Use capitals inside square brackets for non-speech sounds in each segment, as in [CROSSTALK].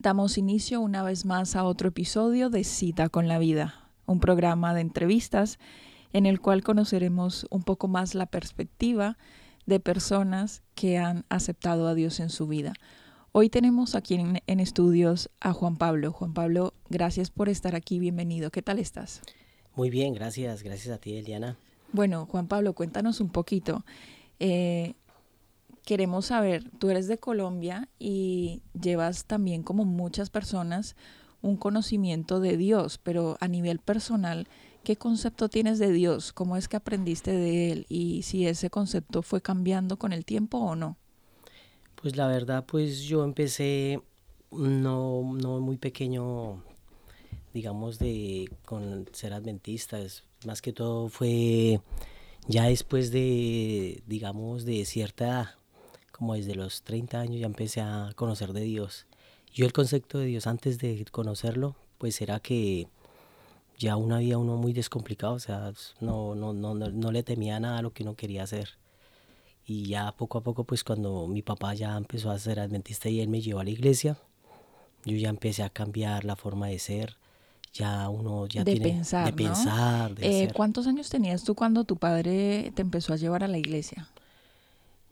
Damos inicio una vez más a otro episodio de Cita con la Vida, un programa de entrevistas en el cual conoceremos un poco más la perspectiva de personas que han aceptado a Dios en su vida. Hoy tenemos aquí en, en, estudios a Juan Pablo. Juan Pablo, gracias por estar aquí, bienvenido. ¿Qué tal estás? Muy bien, gracias, gracias a ti, Eliana. Bueno, Juan Pablo, cuéntanos un poquito. Eh, queremos saber, tú eres de Colombia y llevas también como muchas personas un conocimiento de Dios, pero a nivel personal, ¿qué concepto tienes de Dios? ¿Cómo es que aprendiste de Él? Y si ese concepto fue cambiando con el tiempo o no. Pues la verdad, pues yo empecé no, no muy pequeño, digamos, de con ser adventista. Más que todo fue ya después de, digamos, de cierta edad, como desde los 30 años ya empecé a conocer de Dios. Yo el concepto de Dios antes de conocerlo, pues era que ya uno había uno muy descomplicado, o sea, no, no, no, no le temía nada a lo que uno quería hacer. Y ya poco a poco, pues cuando mi papá ya empezó a ser adventista y él me llevó a la iglesia, yo ya empecé a cambiar la forma de ser, ya uno ya de tiene pensar, de ¿no? pensar, de Eh. ¿Cuántos años tenías tú cuando tu padre te empezó a llevar a la iglesia?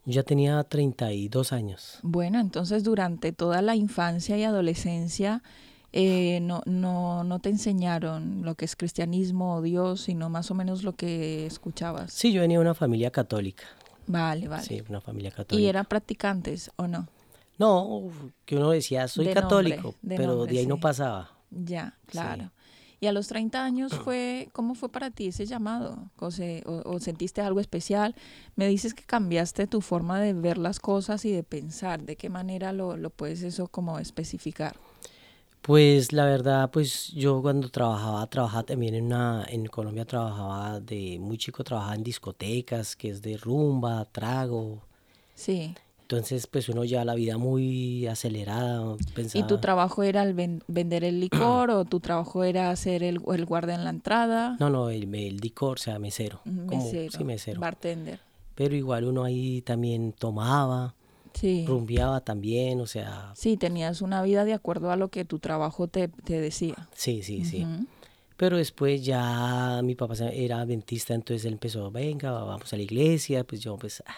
Yo ya tenía 32 años. Bueno, entonces durante toda la infancia y adolescencia eh, no, no, no te enseñaron lo que es cristianismo o Dios, sino más o menos lo que escuchabas. Sí, yo venía de una familia católica. Vale, vale. Sí, una familia católica. ¿Y eran practicantes o no? No, que uno decía, soy De nombre, católico, de pero nombre, de ahí no pasaba. Ya, claro. Y a los 30 años fue, ¿cómo fue para ti ese llamado? O, se- o- o sentiste algo especial? Me dices que cambiaste tu forma de ver las cosas y de pensar. ¿De qué manera lo, lo puedes eso como especificar? Pues la verdad, pues yo cuando trabajaba, trabajaba también en una, en Colombia trabajaba de muy chico, trabajaba en discotecas, que es de rumba, trago. Sí. Entonces, pues uno ya la vida muy acelerada, ¿Y pensaba. tu trabajo era el ven- vender el licor o tu trabajo era ser el, el guardia en la entrada? No, no, el, el licor, o sea, mesero. Como- mesero, sí, mesero. bartender. Pero igual uno ahí también tomaba, Sí. rumbeaba también, o sea, Sí, tenías una vida de acuerdo a lo que tu trabajo te, te decía. sí, sí, sí. Pero después ya mi papá era adventista, entonces él empezó, venga, vamos a la iglesia, pues yo pues ah,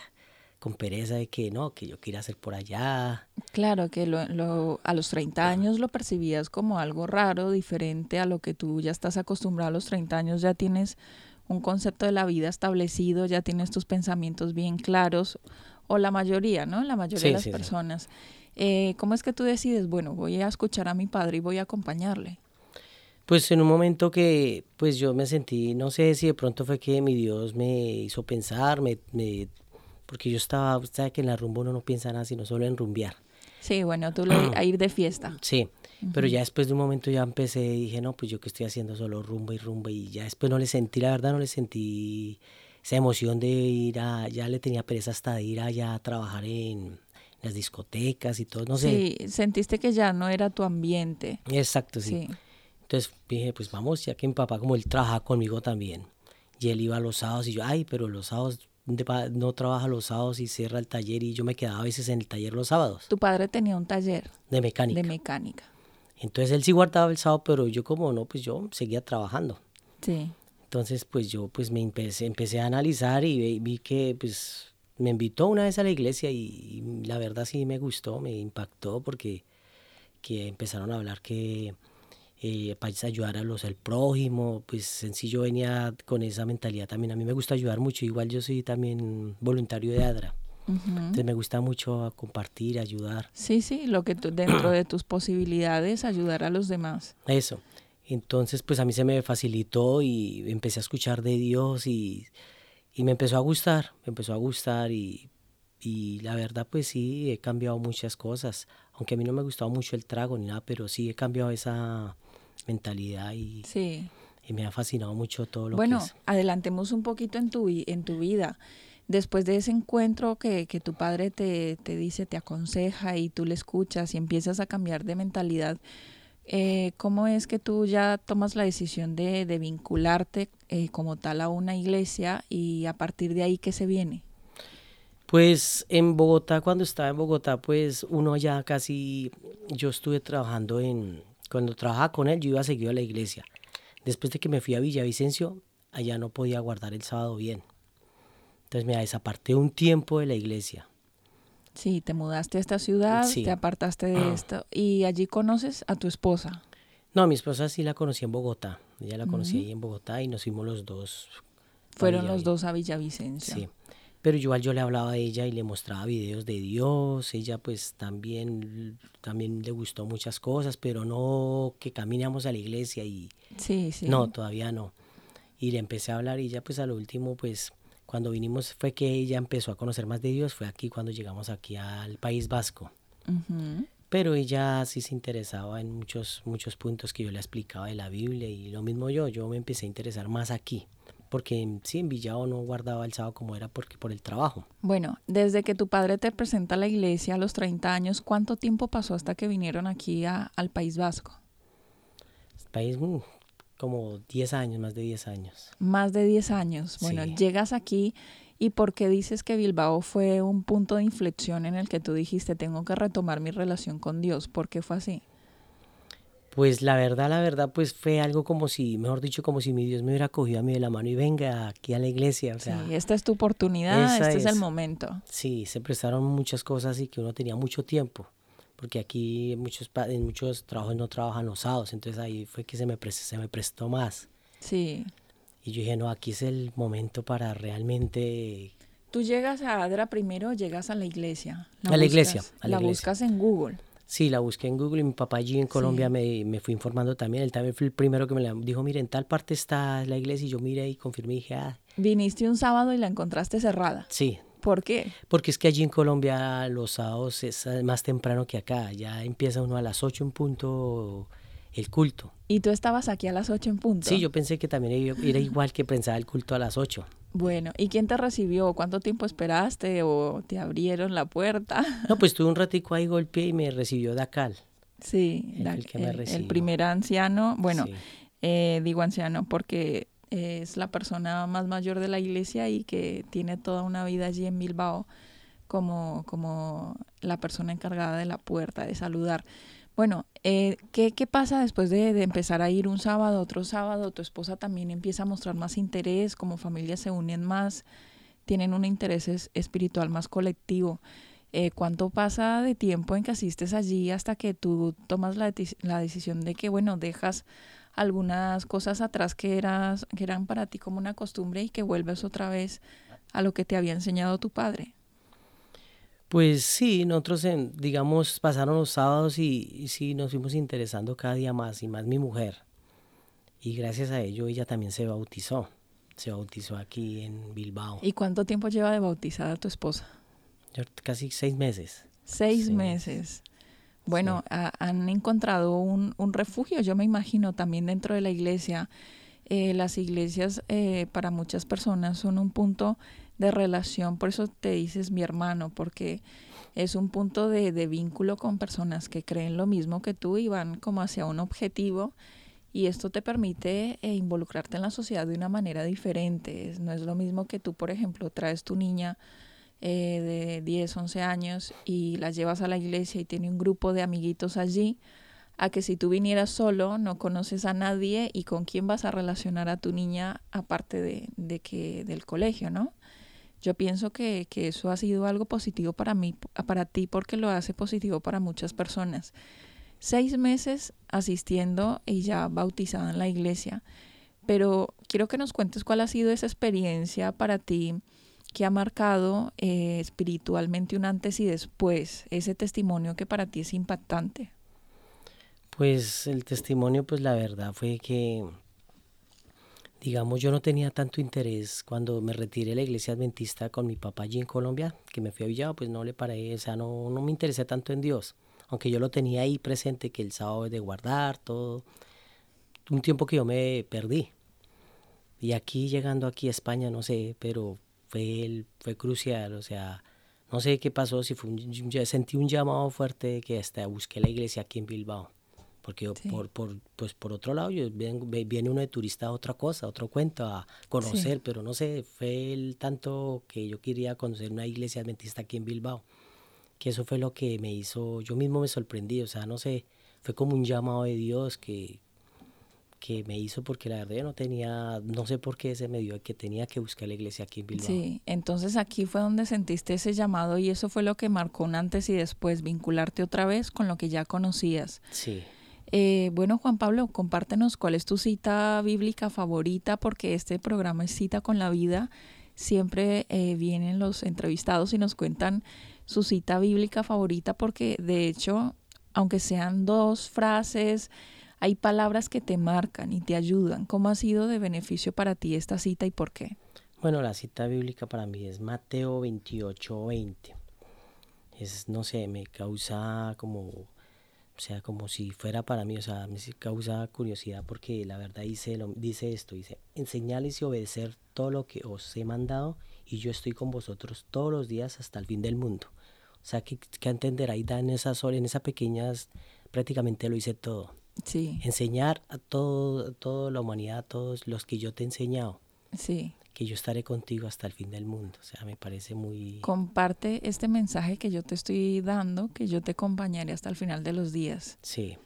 con pereza de que no, que yo quería hacer por allá. Claro que lo, lo- a los 30 años lo percibías como algo raro, diferente a lo que tú ya estás acostumbrado a los 30 años, ya tienes un concepto de la vida establecido, ya tienes tus pensamientos bien claros, o la mayoría, ¿no? La mayoría Sí, de las sí, sí. personas. Eh, ¿Cómo es que tú decides, bueno, voy a escuchar a mi padre y voy a acompañarle? Pues en un momento que pues yo me sentí, no sé si de pronto fue que mi Dios me hizo pensar, me, me- porque yo estaba, usted sabe que en la rumba uno no piensa nada sino solo en rumbear. Sí, bueno, tú le, a ir de fiesta. [CLEARS THROAT] Sí, pero ya después de un momento ya empecé y dije, no, pues yo que estoy haciendo solo rumba y rumba y ya después no le sentí, la verdad no le sentí esa emoción de ir a, ya le tenía pereza hasta de ir allá a trabajar en las discotecas y todo, no sé. Sí, sentiste que ya no era tu ambiente. Exacto, sí. Sí. Entonces dije, pues vamos, ya que mi papá como él trabaja conmigo también y él iba los sábados y yo, ay, pero los sábados de no trabaja los sábados y cierra el taller y yo me quedaba a veces en el taller los sábados Tu padre tenía un taller de mecánica. de mecánica. Entonces él sí guardaba el sábado, pero yo como no, pues yo seguía trabajando. Sí. Entonces, pues yo pues me empecé, empecé a analizar y vi que pues me invitó una vez a la iglesia y, y la verdad sí me gustó, me impactó porque que empezaron a hablar que eh, para ayudar a los el prójimo, pues sencillo venía con esa mentalidad también. A mí me gusta ayudar mucho, igual yo soy también voluntario de ADRA. Entonces me gusta mucho compartir, ayudar. Sí, sí, lo que tú, dentro de tus posibilidades, ayudar a los demás. Eso. Entonces, pues a mí se me facilitó y empecé a escuchar de Dios y, y me empezó a gustar, me empezó a gustar y, y la verdad, pues sí, he cambiado muchas cosas. Aunque a mí no me gustaba mucho el trago ni nada, pero sí he cambiado esa mentalidad y, Sí. y me ha fascinado mucho todo lo Bueno, que es. adelantemos un poquito en tu, en tu vida. Después de ese encuentro que, que tu padre te, te dice, te aconseja y tú le escuchas y empiezas a cambiar de mentalidad, eh, ¿cómo es que tú ya tomas la decisión de, de vincularte eh, como tal a una iglesia y a partir de ahí qué se viene? Pues en Bogotá, cuando estaba en Bogotá, pues uno ya casi, yo estuve trabajando en, cuando trabajaba con él, yo iba seguido a la iglesia. Después de que me fui a Villavicencio, allá no podía guardar el sábado bien. Entonces me desaparté un tiempo de la iglesia. Sí, te mudaste a esta ciudad, te apartaste de [CLEARS THROAT] esto y allí conoces a tu esposa. No, mi esposa sí la conocí en Bogotá. Ella la conocí ahí en Bogotá y nos fuimos los dos. Fueron los dos a Villavicencio. Sí pero igual yo le hablaba a ella y le mostraba videos de Dios, ella pues también, también le gustó muchas cosas, pero no que caminamos a la iglesia y sí, sí. no, todavía no. Y le empecé a hablar y ella pues a lo último pues cuando vinimos fue que ella empezó a conocer más de Dios, fue aquí cuando llegamos aquí al País Vasco. Pero ella sí se interesaba en muchos, muchos puntos que yo le explicaba de la Biblia y lo mismo yo, yo me empecé a interesar más aquí porque sí, en Villao no guardaba el sábado como era porque por el trabajo. Bueno, desde que tu padre te presenta a la iglesia a los 30 años, ¿cuánto tiempo pasó hasta que vinieron aquí al País Vasco? país, mm, como 10 años, más de 10 años. Más de 10 años. Bueno, llegas aquí y ¿por qué dices que Bilbao fue un punto de inflexión en el que tú dijiste, tengo que retomar mi relación con Dios? ¿Por qué fue así? Pues la verdad, la verdad, pues fue algo como si, mejor dicho, como si mi Dios me hubiera cogido a mí de la mano y venga aquí a la iglesia. O sea, sí, esta es tu oportunidad, este es, el momento. Sí, se prestaron muchas cosas y que uno tenía mucho tiempo, porque aquí en muchos, en muchos trabajos no trabajan los sábados, entonces ahí fue que se me, prestó, se me prestó más. Sí. Y yo dije, no, aquí es el momento para realmente... Tú llegas a Adra primero, llegas a la iglesia. a la iglesia. A la, buscas en Google. Sí, la busqué en Google y mi papá allí en Colombia me, me, fue informando también. Él también fue el primero que me la dijo, mire, en tal parte está la iglesia y yo miré y confirmé y dije, ah. Viniste un sábado y la encontraste cerrada. Sí. ¿Por qué? Porque es que allí en Colombia los sábados es más temprano que acá. Ya empieza uno a las 8 en punto el culto. ¿Y tú estabas aquí a las 8 en punto? Sí, yo pensé que también era igual que pensaba el culto a las 8. Bueno, ¿y quién te recibió? ¿Cuánto tiempo esperaste o te abrieron la puerta? No, pues tuve un ratico ahí golpeé y me recibió Dacal. Sí, el, primer anciano, bueno, eh, digo anciano porque es la persona más mayor de la iglesia y que tiene toda una vida allí en Bilbao como, como la persona encargada de la puerta, de saludar. Bueno, eh, ¿qué, ¿qué, pasa después de, empezar a ir un sábado, otro sábado? Tu esposa también empieza a mostrar más interés, como familia se unen más, tienen un interés espiritual más colectivo. Eh, ¿Cuánto pasa de tiempo en que asistes allí hasta que tú tomas la, la decisión de que, bueno, dejas algunas cosas atrás que, eras, que eran para ti como una costumbre y que vuelves otra vez a lo que te había enseñado tu padre? Pues sí, nosotros, digamos, pasaron los sábados y, sí nos fuimos interesando cada día más y más mi mujer. Y gracias a ello ella también se bautizó. Se bautizó aquí en Bilbao. ¿Y cuánto tiempo lleva de bautizada tu esposa? casi seis meses. Seis meses. Bueno, han encontrado un, un, refugio, yo me imagino, también dentro de la iglesia. Eh, las iglesias eh, para muchas personas son un punto de relación, por eso te dices mi hermano, porque es un punto de, de, vínculo con personas que creen lo mismo que tú y van como hacia un objetivo y esto te permite eh, involucrarte en la sociedad de una manera diferente. No es lo mismo que tú, por ejemplo, traes tu niña eh, de 10, 11 años y la llevas a la iglesia y tiene un grupo de amiguitos allí, a que si tú vinieras solo, no conoces a nadie y con quién vas a relacionar a tu niña aparte de, de que del colegio, ¿no? Yo pienso que, que, eso ha sido algo positivo para mí, para ti, porque lo hace positivo para muchas personas. Seis meses asistiendo y ya bautizada en la iglesia. Pero quiero que nos cuentes cuál ha sido esa experiencia para ti que ha marcado eh, espiritualmente un antes y después, ese testimonio que para ti es impactante. Pues el testimonio, pues la verdad fue que digamos, yo no tenía tanto interés cuando me retiré de la iglesia adventista con mi papá allí en Colombia, que me fui a Villado, pues no le paré, o sea, no, no me interesé tanto en Dios, aunque yo lo tenía ahí presente, que el sábado es de guardar, todo, un tiempo que yo me perdí. Y aquí, llegando aquí a España, no sé, pero fue, el, fue crucial, o sea, no sé qué pasó, si fue sentí un llamado fuerte que hasta busqué la iglesia aquí en Bilbao porque por, por, pues por otro lado yo, viene uno de turista a otra cosa, a otro cuento, a conocer, pero no sé, fue el tanto que yo quería conocer una iglesia adventista aquí en Bilbao, que eso fue lo que me hizo, yo mismo me sorprendí, o sea, no sé, fue como un llamado de Dios que, que me hizo porque la verdad yo no tenía, no sé por qué se me dio que tenía que buscar la iglesia aquí en Bilbao. Sí, entonces aquí fue donde sentiste ese llamado y eso fue lo que marcó un antes y después, vincularte otra vez con lo que ya conocías. Sí. Eh, bueno, Juan Pablo, compártenos cuál es tu cita bíblica favorita, porque este programa es Cita con la Vida. Siempre eh, vienen los entrevistados y nos cuentan su cita bíblica favorita, porque de hecho, aunque sean dos frases, hay palabras que te marcan y te ayudan. ¿Cómo ha sido de beneficio para ti esta cita y por qué? Bueno, la cita bíblica para mí es Mateo 28, 20. Es, no sé, me causa como, o sea, como si fuera para mí, o sea, me causa curiosidad porque la verdad dice, lo, dice esto, dice, enseñarles y obedecer todo lo que os he mandado y yo estoy con vosotros todos los días hasta el fin del mundo. O sea, que, que entender ahí da en esas horas, en esas pequeñas, prácticamente lo hice todo. Sí. Enseñar a todo, toda la humanidad, a todos los que yo te he enseñado. Sí. Que yo estaré contigo hasta el fin del mundo. O sea, me parece muy... Comparte este mensaje que yo te estoy dando, que yo te acompañaré hasta el final de los días. Sí.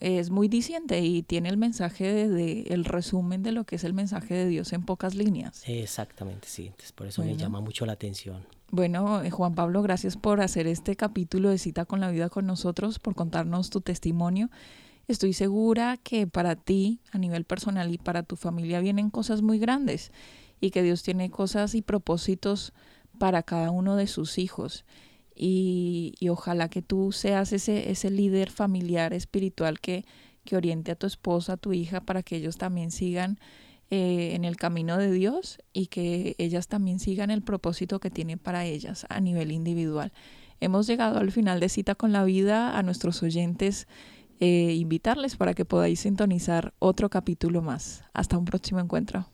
Es muy diciente y tiene el mensaje de, el resumen de lo que es el mensaje de Dios en pocas líneas. Exactamente, sí. Entonces, por eso me llama mucho la atención. Bueno, eh, Juan Pablo, gracias por hacer este capítulo de Cita con la Vida con nosotros, por contarnos tu testimonio estoy segura que para ti a nivel personal y para tu familia vienen cosas muy grandes y que Dios tiene cosas y propósitos para cada uno de sus hijos. Y, ojalá que tú seas ese, ese líder familiar espiritual que, que oriente a tu esposa, a tu hija, para que ellos también sigan eh, en el camino de Dios y que ellas también sigan el propósito que tiene para ellas a nivel individual. Hemos llegado al final de cita con la vida a nuestros oyentes eh, invitarles para que podáis sintonizar otro capítulo más. Hasta un próximo encuentro.